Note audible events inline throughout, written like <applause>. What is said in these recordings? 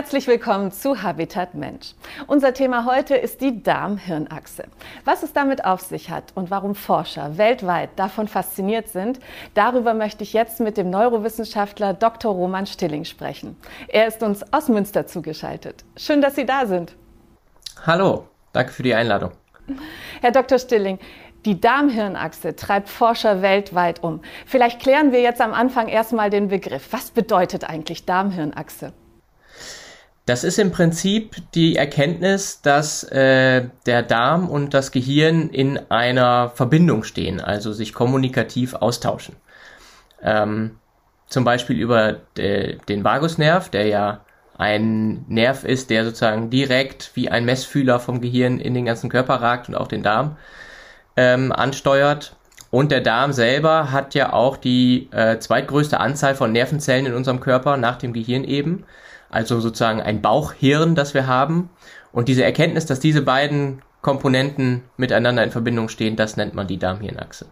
Herzlich willkommen zu Habitat Mensch. Unser Thema heute ist die Darm-Hirn-Achse. Was es damit auf sich hat und warum Forscher weltweit davon fasziniert sind, darüber möchte ich jetzt mit dem Neurowissenschaftler Dr. Roman Stilling sprechen. Er ist uns aus Münster zugeschaltet. Schön, dass Sie da sind. Hallo, danke für die Einladung. Herr Dr. Stilling, die Darm-Hirn-Achse treibt Forscher weltweit um. Vielleicht klären wir jetzt am Anfang erstmal den Begriff. Was bedeutet eigentlich Darm-Hirn-Achse? Das ist im Prinzip die Erkenntnis, dass äh, der Darm und das Gehirn in einer Verbindung stehen, also sich kommunikativ austauschen. Ähm, zum Beispiel über de, den Vagusnerv, der ja ein Nerv ist, der sozusagen direkt wie ein Messfühler vom Gehirn in den ganzen Körper ragt und auch den Darm ähm, ansteuert. Und der Darm selber hat ja auch die äh, zweitgrößte Anzahl von Nervenzellen in unserem Körper nach dem Gehirn eben also sozusagen ein Bauchhirn, das wir haben. Und diese Erkenntnis, dass diese beiden Komponenten miteinander in Verbindung stehen, das nennt man die Darmhirnachse.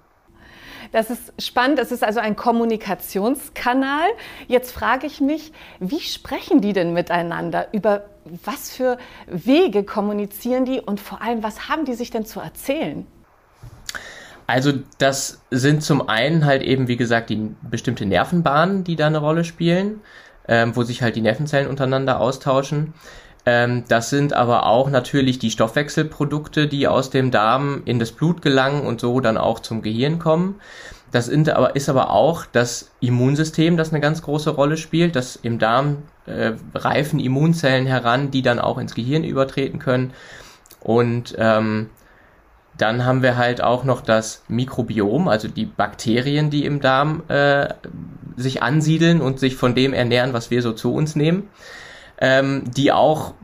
Das ist spannend. Es ist also ein Kommunikationskanal. Jetzt frage ich mich, wie sprechen die denn miteinander? Über was für Wege kommunizieren die und vor allem, was haben die sich denn zu erzählen? Also das sind zum einen halt eben, wie gesagt, die bestimmte Nervenbahnen, die da eine Rolle spielen ähm, wo sich halt die Nervenzellen untereinander austauschen. Ähm, das sind aber auch natürlich die Stoffwechselprodukte, die aus dem Darm in das Blut gelangen und so dann auch zum Gehirn kommen. Das ist aber auch das Immunsystem, das eine ganz große Rolle spielt. dass im Darm äh, reifen Immunzellen heran, die dann auch ins Gehirn übertreten können. Und ähm, dann haben wir halt auch noch das Mikrobiom, also die Bakterien, die im Darm äh, sich ansiedeln und sich von dem ernähren, was wir so zu uns nehmen, ähm, die auch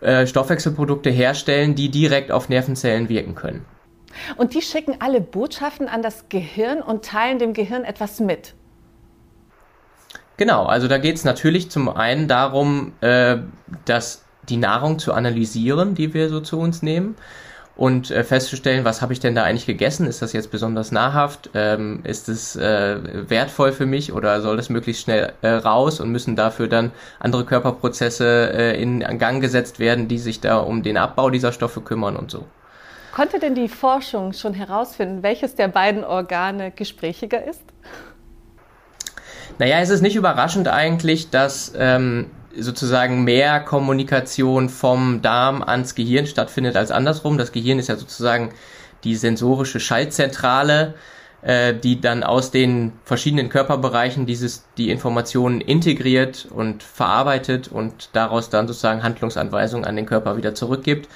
äh, Stoffwechselprodukte herstellen, die direkt auf Nervenzellen wirken können. Und die schicken alle Botschaften an das Gehirn und teilen dem Gehirn etwas mit. Genau, also da geht es natürlich zum einen darum, äh, dass die Nahrung zu analysieren, die wir so zu uns nehmen und äh, festzustellen, was habe ich denn da eigentlich gegessen? Ist das jetzt besonders nahrhaft? Ähm, ist es äh, wertvoll für mich oder soll das möglichst schnell äh, raus und müssen dafür dann andere Körperprozesse äh, in Gang gesetzt werden, die sich da um den Abbau dieser Stoffe kümmern und so? Konnte denn die Forschung schon herausfinden, welches der beiden Organe gesprächiger ist? Naja, es ist nicht überraschend eigentlich, dass ähm, sozusagen mehr Kommunikation vom Darm ans Gehirn stattfindet als andersrum. Das Gehirn ist ja sozusagen die sensorische Schaltzentrale, äh, die dann aus den verschiedenen Körperbereichen dieses, die Informationen integriert und verarbeitet und daraus dann sozusagen Handlungsanweisungen an den Körper wieder zurückgibt.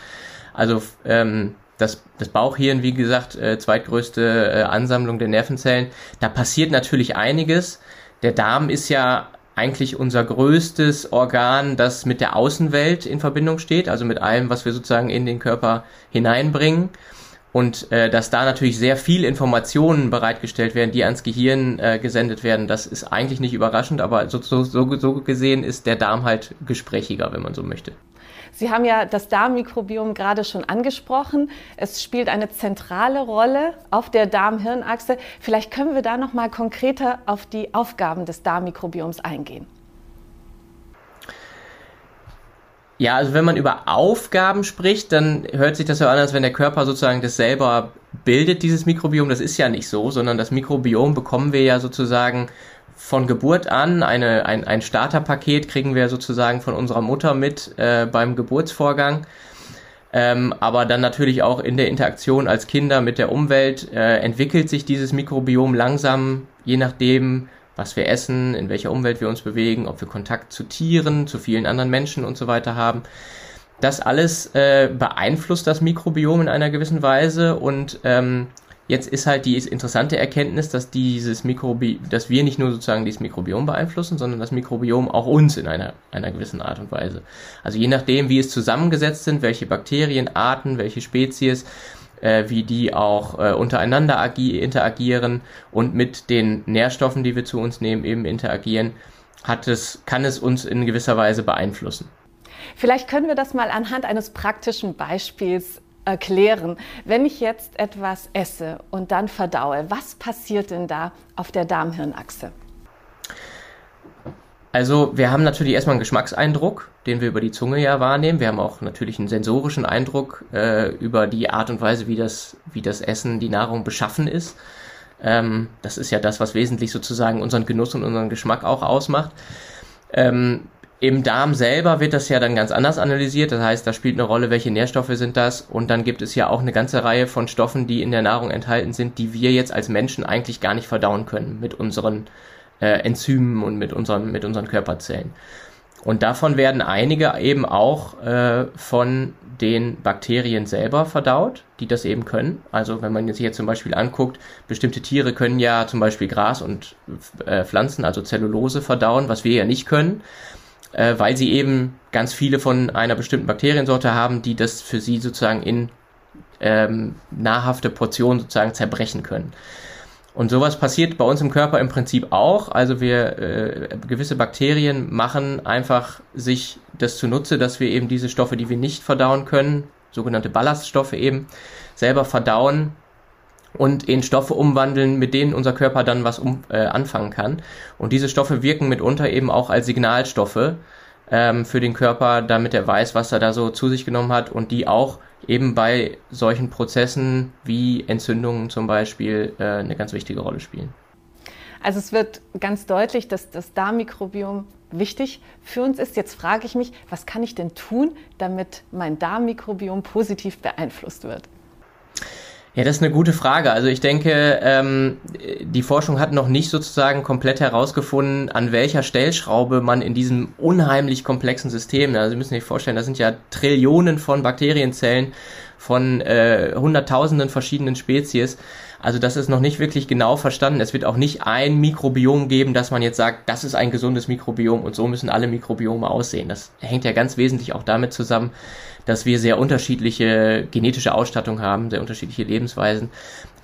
Also ähm, das, das Bauchhirn, wie gesagt, äh, zweitgrößte äh, Ansammlung der Nervenzellen. Da passiert natürlich einiges. Der Darm ist ja eigentlich unser größtes Organ, das mit der Außenwelt in Verbindung steht, also mit allem, was wir sozusagen in den Körper hineinbringen. Und äh, dass da natürlich sehr viel Informationen bereitgestellt werden, die ans Gehirn äh, gesendet werden, das ist eigentlich nicht überraschend, aber so, so, so gesehen ist der Darm halt gesprächiger, wenn man so möchte. Sie haben ja das Darmmikrobiom gerade schon angesprochen. Es spielt eine zentrale Rolle auf der Darm-Hirn-Achse. Vielleicht können wir da noch mal konkreter auf die Aufgaben des Darmmikrobioms eingehen. Ja, also wenn man über Aufgaben spricht, dann hört sich das so an, als wenn der Körper sozusagen das selber bildet, dieses Mikrobiom. Das ist ja nicht so, sondern das Mikrobiom bekommen wir ja sozusagen von Geburt an, eine, ein, ein Starterpaket kriegen wir sozusagen von unserer Mutter mit äh, beim Geburtsvorgang. Ähm, aber dann natürlich auch in der Interaktion als Kinder mit der Umwelt äh, entwickelt sich dieses Mikrobiom langsam, je nachdem, was wir essen, in welcher Umwelt wir uns bewegen, ob wir Kontakt zu Tieren, zu vielen anderen Menschen und so weiter haben. Das alles äh, beeinflusst das Mikrobiom in einer gewissen Weise und ähm, Jetzt ist halt die interessante Erkenntnis, dass dieses Mikrobi dass wir nicht nur sozusagen dieses Mikrobiom beeinflussen, sondern das Mikrobiom auch uns in einer, einer gewissen Art und Weise. Also je nachdem, wie es zusammengesetzt sind, welche Bakterienarten, welche Spezies, äh, wie die auch äh, untereinander interagieren und mit den Nährstoffen, die wir zu uns nehmen, eben interagieren, hat es, kann es uns in gewisser Weise beeinflussen. Vielleicht können wir das mal anhand eines praktischen Beispiels erklären. Wenn ich jetzt etwas esse und dann verdaue, was passiert denn da auf der Darmhirnachse? Also wir haben natürlich erstmal einen Geschmackseindruck, den wir über die Zunge ja wahrnehmen. Wir haben auch natürlich einen sensorischen Eindruck äh, über die Art und Weise, wie das, wie das Essen, die Nahrung beschaffen ist. Ähm, das ist ja das, was wesentlich sozusagen unseren Genuss und unseren Geschmack auch ausmacht. Ähm, Im Darm selber wird das ja dann ganz anders analysiert. Das heißt, da spielt eine Rolle, welche Nährstoffe sind das. Und dann gibt es ja auch eine ganze Reihe von Stoffen, die in der Nahrung enthalten sind, die wir jetzt als Menschen eigentlich gar nicht verdauen können mit unseren äh, Enzymen und mit unseren, mit unseren Körperzellen. Und davon werden einige eben auch äh, von den Bakterien selber verdaut, die das eben können. Also wenn man sich jetzt zum Beispiel anguckt, bestimmte Tiere können ja zum Beispiel Gras und äh, Pflanzen, also Zellulose verdauen, was wir ja nicht können, äh, weil sie eben ganz viele von einer bestimmten Bakteriensorte haben, die das für sie sozusagen in ähm, nahrhafte Portionen sozusagen zerbrechen können. Und sowas passiert bei uns im Körper im Prinzip auch. Also wir äh, gewisse Bakterien machen einfach sich das zunutze, dass wir eben diese Stoffe, die wir nicht verdauen können, sogenannte Ballaststoffe eben, selber verdauen und in Stoffe umwandeln, mit denen unser Körper dann was um, äh, anfangen kann. Und diese Stoffe wirken mitunter eben auch als Signalstoffe ähm, für den Körper, damit er weiß, was er da so zu sich genommen hat und die auch eben bei solchen Prozessen wie Entzündungen zum Beispiel äh, eine ganz wichtige Rolle spielen. Also es wird ganz deutlich, dass das Darmmikrobiom wichtig für uns ist. Jetzt frage ich mich, was kann ich denn tun, damit mein Darmmikrobiom positiv beeinflusst wird? Ja, das ist eine gute Frage. Also ich denke, ähm, die Forschung hat noch nicht sozusagen komplett herausgefunden, an welcher Stellschraube man in diesem unheimlich komplexen System, also Sie müssen sich vorstellen, da sind ja Trillionen von Bakterienzellen von äh, Hunderttausenden verschiedenen Spezies. Also das ist noch nicht wirklich genau verstanden. Es wird auch nicht ein Mikrobiom geben, dass man jetzt sagt, das ist ein gesundes Mikrobiom und so müssen alle Mikrobiome aussehen. Das hängt ja ganz wesentlich auch damit zusammen, dass wir sehr unterschiedliche genetische Ausstattung haben, sehr unterschiedliche Lebensweisen.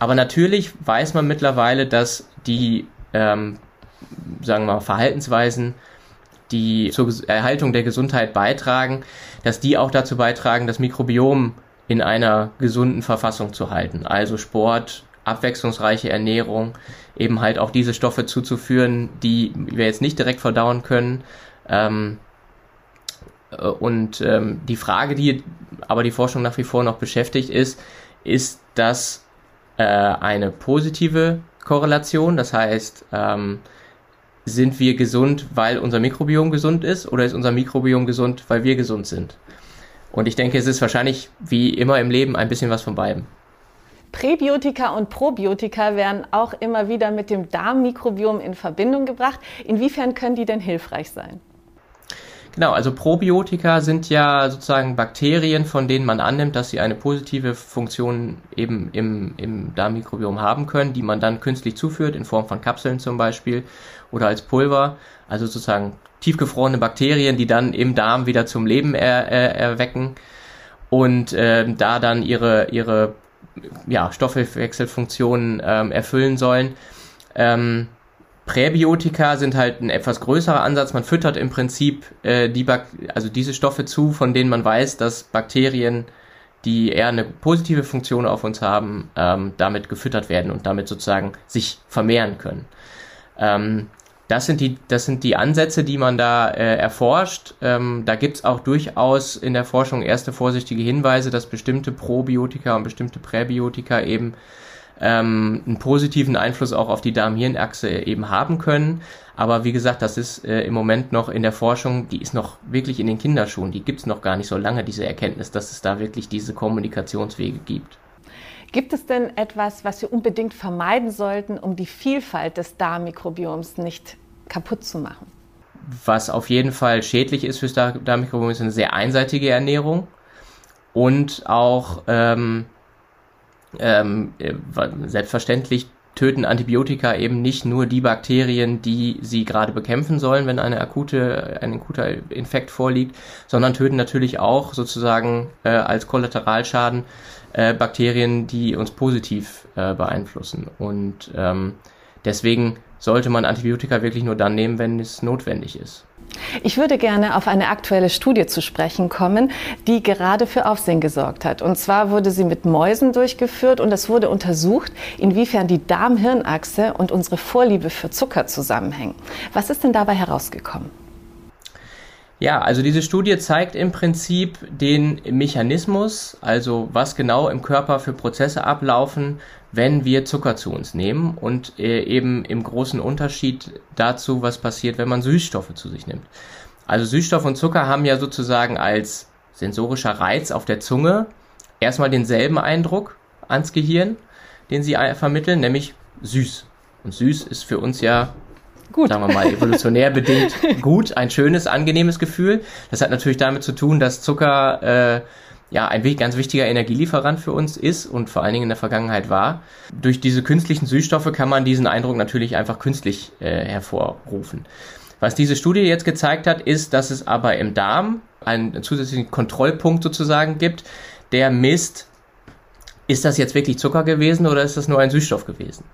Aber natürlich weiß man mittlerweile, dass die, ähm, sagen wir mal, Verhaltensweisen, die zur Erhaltung der Gesundheit beitragen, dass die auch dazu beitragen, das Mikrobiom in einer gesunden Verfassung zu halten. Also Sport, abwechslungsreiche Ernährung, eben halt auch diese Stoffe zuzuführen, die wir jetzt nicht direkt verdauen können. Ähm, äh, und ähm, die Frage, die aber die Forschung nach wie vor noch beschäftigt, ist, ist das äh, eine positive Korrelation? Das heißt, ähm, sind wir gesund, weil unser Mikrobiom gesund ist, oder ist unser Mikrobiom gesund, weil wir gesund sind? Und ich denke, es ist wahrscheinlich wie immer im Leben ein bisschen was von beidem. Präbiotika und Probiotika werden auch immer wieder mit dem Darmmikrobiom in Verbindung gebracht. Inwiefern können die denn hilfreich sein? Genau, also Probiotika sind ja sozusagen Bakterien, von denen man annimmt, dass sie eine positive Funktion eben im, im Darmmikrobiom haben können, die man dann künstlich zuführt, in Form von Kapseln zum Beispiel oder als Pulver. Also sozusagen tiefgefrorene Bakterien, die dann im Darm wieder zum Leben er, er, erwecken und äh, da dann ihre, ihre ja, Stoffwechselfunktionen ähm, erfüllen sollen. Ähm, Präbiotika sind halt ein etwas größerer Ansatz. Man füttert im Prinzip äh, die Bak also diese Stoffe zu, von denen man weiß, dass Bakterien, die eher eine positive Funktion auf uns haben, ähm, damit gefüttert werden und damit sozusagen sich vermehren können. Ähm, das sind die, das sind die Ansätze, die man da äh, erforscht. Ähm, da gibt's auch durchaus in der Forschung erste vorsichtige Hinweise, dass bestimmte Probiotika und bestimmte Präbiotika eben ähm, einen positiven Einfluss auch auf die Darm-Hirn-Achse eben haben können. Aber wie gesagt, das ist äh, im Moment noch in der Forschung, die ist noch wirklich in den Kinderschuhen. Die gibt's noch gar nicht so lange, diese Erkenntnis, dass es da wirklich diese Kommunikationswege gibt. Gibt es denn etwas, was wir unbedingt vermeiden sollten, um die Vielfalt des Darmmikrobioms nicht kaputt zu machen? Was auf jeden Fall schädlich ist fürs Darmmikrobiom, ist eine sehr einseitige Ernährung und auch ähm, ähm, äh, selbstverständlich töten Antibiotika eben nicht nur die Bakterien, die sie gerade bekämpfen sollen, wenn eine akute, ein akuter Infekt vorliegt, sondern töten natürlich auch sozusagen äh, als Kollateralschaden äh, Bakterien, die uns positiv äh, beeinflussen. Und ähm, deswegen sollte man Antibiotika wirklich nur dann nehmen, wenn es notwendig ist. Ich würde gerne auf eine aktuelle Studie zu sprechen kommen, die gerade für Aufsehen gesorgt hat. Und zwar wurde sie mit Mäusen durchgeführt und es wurde untersucht, inwiefern die Darm-Hirn-Achse und unsere Vorliebe für Zucker zusammenhängen. Was ist denn dabei herausgekommen? Ja, also diese Studie zeigt im Prinzip den Mechanismus, also was genau im Körper für Prozesse ablaufen, wenn wir Zucker zu uns nehmen und äh, eben im großen Unterschied dazu, was passiert, wenn man Süßstoffe zu sich nimmt. Also Süßstoff und Zucker haben ja sozusagen als sensorischer Reiz auf der Zunge erstmal denselben Eindruck ans Gehirn, den sie vermitteln, nämlich süß. Und süß ist für uns ja gut. sagen wir mal, evolutionär bedingt <laughs> gut, ein schönes, angenehmes Gefühl. Das hat natürlich damit zu tun, dass Zucker äh, ja ein ganz wichtiger Energielieferant für uns ist und vor allen Dingen in der Vergangenheit war. Durch diese künstlichen Süßstoffe kann man diesen Eindruck natürlich einfach künstlich äh, hervorrufen. Was diese Studie jetzt gezeigt hat, ist, dass es aber im Darm einen zusätzlichen Kontrollpunkt sozusagen gibt, der misst, ist das jetzt wirklich Zucker gewesen oder ist das nur ein Süßstoff gewesen?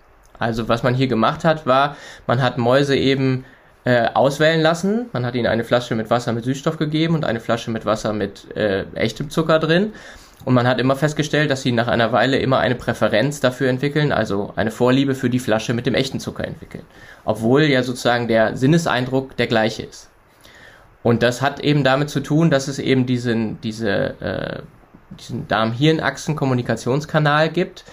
Also was man hier gemacht hat, war, man hat Mäuse eben äh, auswählen lassen. Man hat ihnen eine Flasche mit Wasser mit Süßstoff gegeben und eine Flasche mit Wasser mit äh, echtem Zucker drin. Und man hat immer festgestellt, dass sie nach einer Weile immer eine Präferenz dafür entwickeln, also eine Vorliebe für die Flasche mit dem echten Zucker entwickeln. Obwohl ja sozusagen der Sinneseindruck der gleiche ist. Und das hat eben damit zu tun, dass es eben diesen, diese, äh, diesen Darm-Hirn-Achsen-Kommunikationskanal gibt,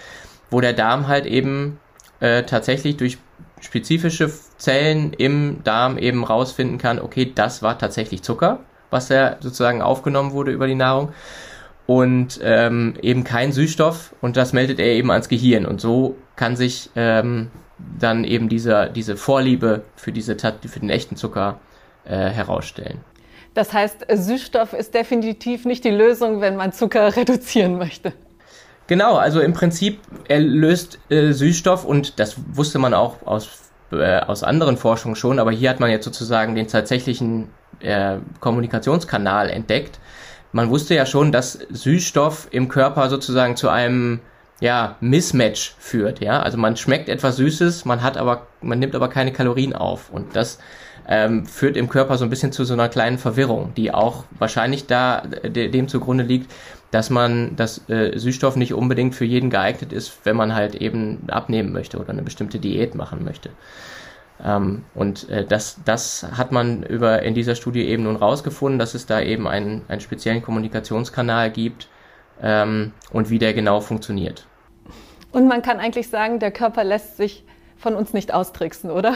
wo der Darm halt eben äh, tatsächlich durch spezifische Zellen im Darm eben rausfinden kann, okay, das war tatsächlich Zucker, was ja sozusagen aufgenommen wurde über die Nahrung und ähm, eben kein Süßstoff und das meldet er eben ans Gehirn und so kann sich ähm, dann eben diese, diese Vorliebe für, diese, für den echten Zucker äh, herausstellen. Das heißt, Süßstoff ist definitiv nicht die Lösung, wenn man Zucker reduzieren möchte. Genau, also im Prinzip er löst äh, Süßstoff und das wusste man auch aus, äh, aus anderen Forschungen schon, aber hier hat man jetzt sozusagen den tatsächlichen äh, Kommunikationskanal entdeckt. Man wusste ja schon, dass Süßstoff im Körper sozusagen zu einem ja, Mismatch führt, ja. Also man schmeckt etwas Süßes, man hat aber, man nimmt aber keine Kalorien auf. Und das ähm, führt im Körper so ein bisschen zu so einer kleinen Verwirrung, die auch wahrscheinlich da dem zugrunde liegt, dass man, dass äh, Süßstoff nicht unbedingt für jeden geeignet ist, wenn man halt eben abnehmen möchte oder eine bestimmte Diät machen möchte. Ähm, und äh, das, das hat man über in dieser Studie eben nun rausgefunden, dass es da eben einen, einen speziellen Kommunikationskanal gibt ähm, und wie der genau funktioniert. Und man kann eigentlich sagen, der Körper lässt sich von uns nicht austricksen, oder?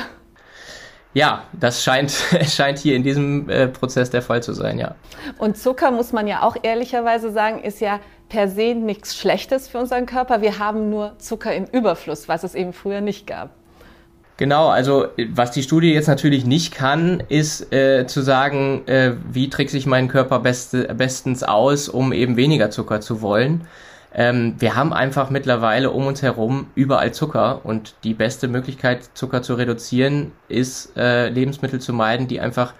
Ja, das scheint, <laughs> scheint hier in diesem äh, Prozess der Fall zu sein, ja. Und Zucker, muss man ja auch ehrlicherweise sagen, ist ja per se nichts Schlechtes für unseren Körper. Wir haben nur Zucker im Überfluss, was es eben früher nicht gab. Genau, also was die Studie jetzt natürlich nicht kann, ist äh, zu sagen, äh, wie trickse ich meinen Körper beste, bestens aus, um eben weniger Zucker zu wollen. Ähm, wir haben einfach mittlerweile um uns herum überall Zucker und die beste Möglichkeit, Zucker zu reduzieren, ist äh, Lebensmittel zu meiden, die einfach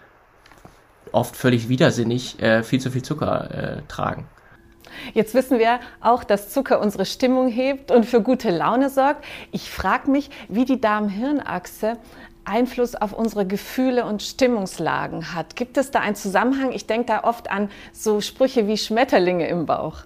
oft völlig widersinnig äh, viel zu viel Zucker äh, tragen. Jetzt wissen wir auch, dass Zucker unsere Stimmung hebt und für gute Laune sorgt. Ich frage mich, wie die Darm-Hirn-Achse Einfluss auf unsere Gefühle und Stimmungslagen hat. Gibt es da einen Zusammenhang? Ich denke da oft an so Sprüche wie Schmetterlinge im Bauch.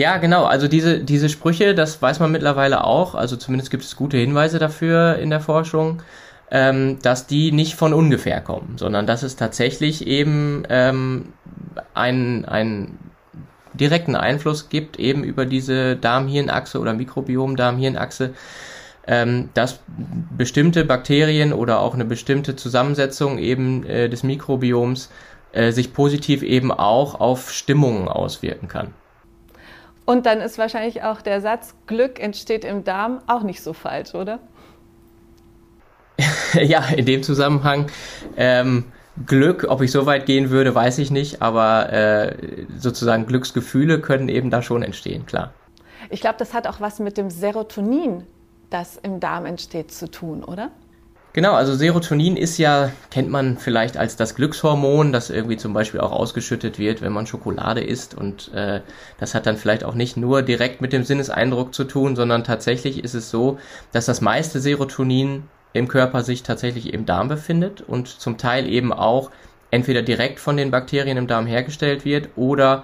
Ja, genau. Also diese, diese Sprüche, das weiß man mittlerweile auch. Also zumindest gibt es gute Hinweise dafür in der Forschung, ähm, dass die nicht von ungefähr kommen, sondern dass es tatsächlich eben ähm, einen, einen direkten Einfluss gibt, eben über diese Darm-Hirn-Achse oder Mikrobiom-Darm-Hirn-Achse, ähm, dass bestimmte Bakterien oder auch eine bestimmte Zusammensetzung eben äh, des Mikrobioms äh, sich positiv eben auch auf Stimmungen auswirken kann. Und dann ist wahrscheinlich auch der Satz, Glück entsteht im Darm, auch nicht so falsch, oder? <laughs> ja, in dem Zusammenhang. Ähm, Glück, ob ich so weit gehen würde, weiß ich nicht, aber äh, sozusagen Glücksgefühle können eben da schon entstehen, klar. Ich glaube, das hat auch was mit dem Serotonin, das im Darm entsteht, zu tun, oder? Genau, also Serotonin ist ja, kennt man vielleicht als das Glückshormon, das irgendwie zum Beispiel auch ausgeschüttet wird, wenn man Schokolade isst. Und äh, das hat dann vielleicht auch nicht nur direkt mit dem Sinneseindruck zu tun, sondern tatsächlich ist es so, dass das meiste Serotonin im Körper sich tatsächlich im Darm befindet und zum Teil eben auch entweder direkt von den Bakterien im Darm hergestellt wird oder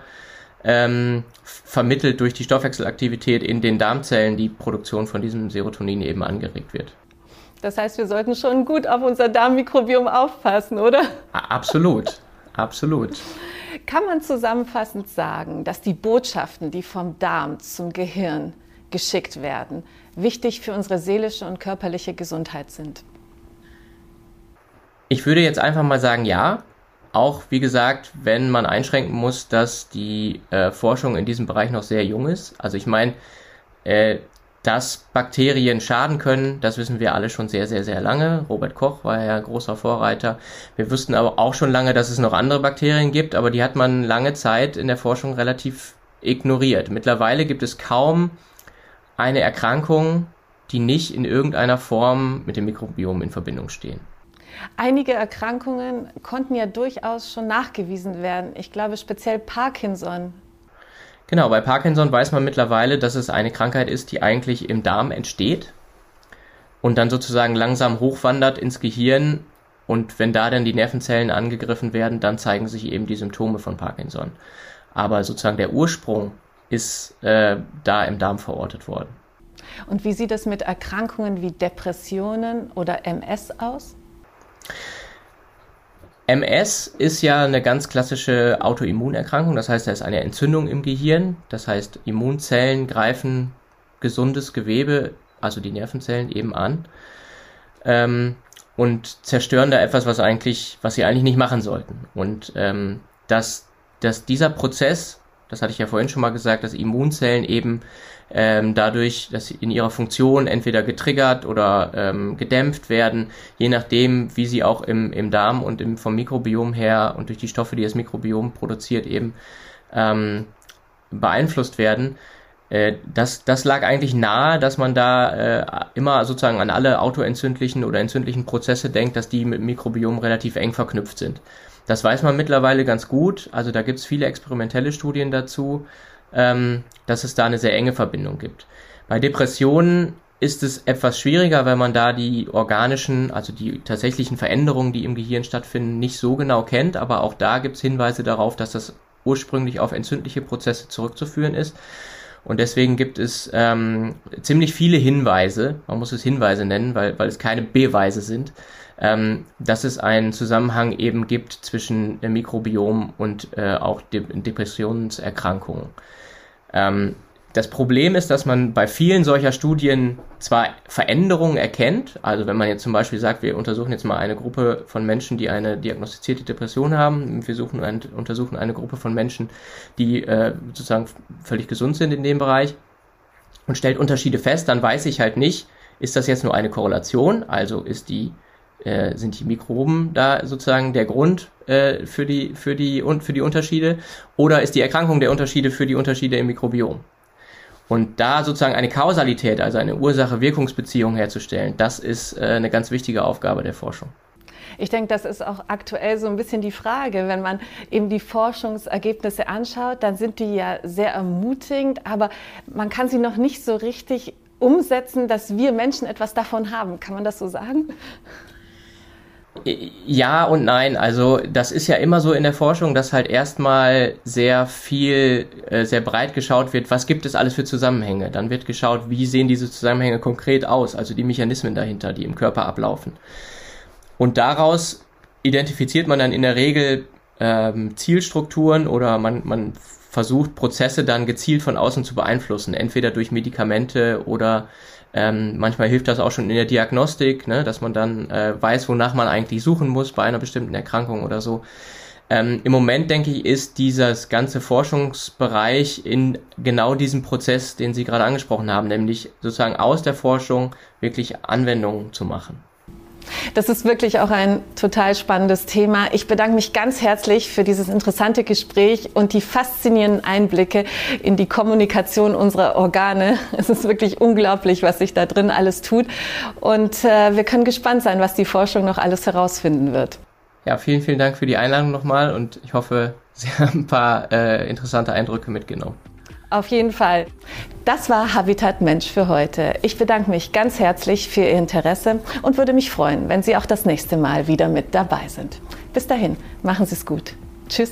ähm, vermittelt durch die Stoffwechselaktivität in den Darmzellen die Produktion von diesem Serotonin eben angeregt wird. Das heißt, wir sollten schon gut auf unser Darmmikrobiom aufpassen, oder? Absolut, absolut. Kann man zusammenfassend sagen, dass die Botschaften, die vom Darm zum Gehirn geschickt werden, wichtig für unsere seelische und körperliche Gesundheit sind? Ich würde jetzt einfach mal sagen, ja. Auch wie gesagt, wenn man einschränken muss, dass die äh, Forschung in diesem Bereich noch sehr jung ist. Also ich meine, äh, dass Bakterien schaden können, das wissen wir alle schon sehr, sehr, sehr lange. Robert Koch war ja großer Vorreiter. Wir wussten aber auch schon lange, dass es noch andere Bakterien gibt, aber die hat man lange Zeit in der Forschung relativ ignoriert. Mittlerweile gibt es kaum eine Erkrankung, die nicht in irgendeiner Form mit dem Mikrobiom in Verbindung stehen. Einige Erkrankungen konnten ja durchaus schon nachgewiesen werden. Ich glaube speziell Parkinson. Genau, bei Parkinson weiß man mittlerweile, dass es eine Krankheit ist, die eigentlich im Darm entsteht und dann sozusagen langsam hochwandert ins Gehirn. Und wenn da dann die Nervenzellen angegriffen werden, dann zeigen sich eben die Symptome von Parkinson. Aber sozusagen der Ursprung ist äh, da im Darm verortet worden. Und wie sieht es mit Erkrankungen wie Depressionen oder MS aus? MS ist ja eine ganz klassische Autoimmunerkrankung, das heißt, da ist eine Entzündung im Gehirn, das heißt, Immunzellen greifen gesundes Gewebe, also die Nervenzellen eben an ähm, und zerstören da etwas, was eigentlich, was sie eigentlich nicht machen sollten. Und ähm, dass, dass dieser Prozess das hatte ich ja vorhin schon mal gesagt, dass Immunzellen eben ähm, dadurch, dass sie in ihrer Funktion entweder getriggert oder ähm, gedämpft werden, je nachdem, wie sie auch im, im Darm und im, vom Mikrobiom her und durch die Stoffe, die das Mikrobiom produziert, eben ähm, beeinflusst werden. Äh, das, das lag eigentlich nahe, dass man da äh, immer sozusagen an alle autoentzündlichen oder entzündlichen Prozesse denkt, dass die mit Mikrobiom relativ eng verknüpft sind. Das weiß man mittlerweile ganz gut. Also da gibt es viele experimentelle Studien dazu, ähm, dass es da eine sehr enge Verbindung gibt. Bei Depressionen ist es etwas schwieriger, weil man da die organischen, also die tatsächlichen Veränderungen, die im Gehirn stattfinden, nicht so genau kennt. Aber auch da gibt es Hinweise darauf, dass das ursprünglich auf entzündliche Prozesse zurückzuführen ist. Und deswegen gibt es ähm, ziemlich viele Hinweise, man muss es Hinweise nennen, weil, weil es keine Beweise sind, ähm, dass es einen Zusammenhang eben gibt zwischen Mikrobiom und äh, auch De Depressionserkrankungen. Ähm, das Problem ist, dass man bei vielen solcher Studien zwar Veränderungen erkennt, also wenn man jetzt zum Beispiel sagt, wir untersuchen jetzt mal eine Gruppe von Menschen, die eine diagnostizierte Depression haben, wir suchen ein, untersuchen eine Gruppe von Menschen, die äh, sozusagen völlig gesund sind in dem Bereich und stellt Unterschiede fest, dann weiß ich halt nicht, ist das jetzt nur eine Korrelation, also ist die äh, sind die Mikroben da sozusagen der Grund äh, für die für die für die Unterschiede oder ist die Erkrankung der Unterschiede für die Unterschiede im Mikrobiom? Und da sozusagen eine Kausalität, also eine Ursache-Wirkungsbeziehung herzustellen, das ist äh, eine ganz wichtige Aufgabe der Forschung. Ich denke, das ist auch aktuell so ein bisschen die Frage. Wenn man eben die Forschungsergebnisse anschaut, dann sind die ja sehr ermutigend, aber man kann sie noch nicht so richtig umsetzen, dass wir Menschen etwas davon haben. Kann man das so sagen? Ja und nein. Also das ist ja immer so in der Forschung, dass halt erstmal sehr viel, äh, sehr breit geschaut wird, was gibt es alles für Zusammenhänge. Dann wird geschaut, wie sehen diese Zusammenhänge konkret aus, also die Mechanismen dahinter, die im Körper ablaufen. Und daraus identifiziert man dann in der Regel ähm, Zielstrukturen oder man, man versucht Prozesse dann gezielt von außen zu beeinflussen, entweder durch Medikamente oder ähm, manchmal hilft das auch schon in der Diagnostik, ne, dass man dann äh, weiß, wonach man eigentlich suchen muss bei einer bestimmten Erkrankung oder so. Ähm, Im Moment, denke ich, ist dieses ganze Forschungsbereich in genau diesem Prozess, den Sie gerade angesprochen haben, nämlich sozusagen aus der Forschung wirklich Anwendungen zu machen. Das ist wirklich auch ein total spannendes Thema. Ich bedanke mich ganz herzlich für dieses interessante Gespräch und die faszinierenden Einblicke in die Kommunikation unserer Organe. <laughs> Es ist wirklich unglaublich, was sich da drin alles tut. Und äh, wir können gespannt sein, was die Forschung noch alles herausfinden wird. Ja, vielen, vielen Dank für die Einladung nochmal und ich hoffe, Sie haben ein paar äh, interessante Eindrücke mitgenommen. Auf jeden Fall. Das war Habitat Mensch für heute. Ich bedanke mich ganz herzlich für Ihr Interesse und würde mich freuen, wenn Sie auch das nächste Mal wieder mit dabei sind. Bis dahin, machen Sie es gut. Tschüss.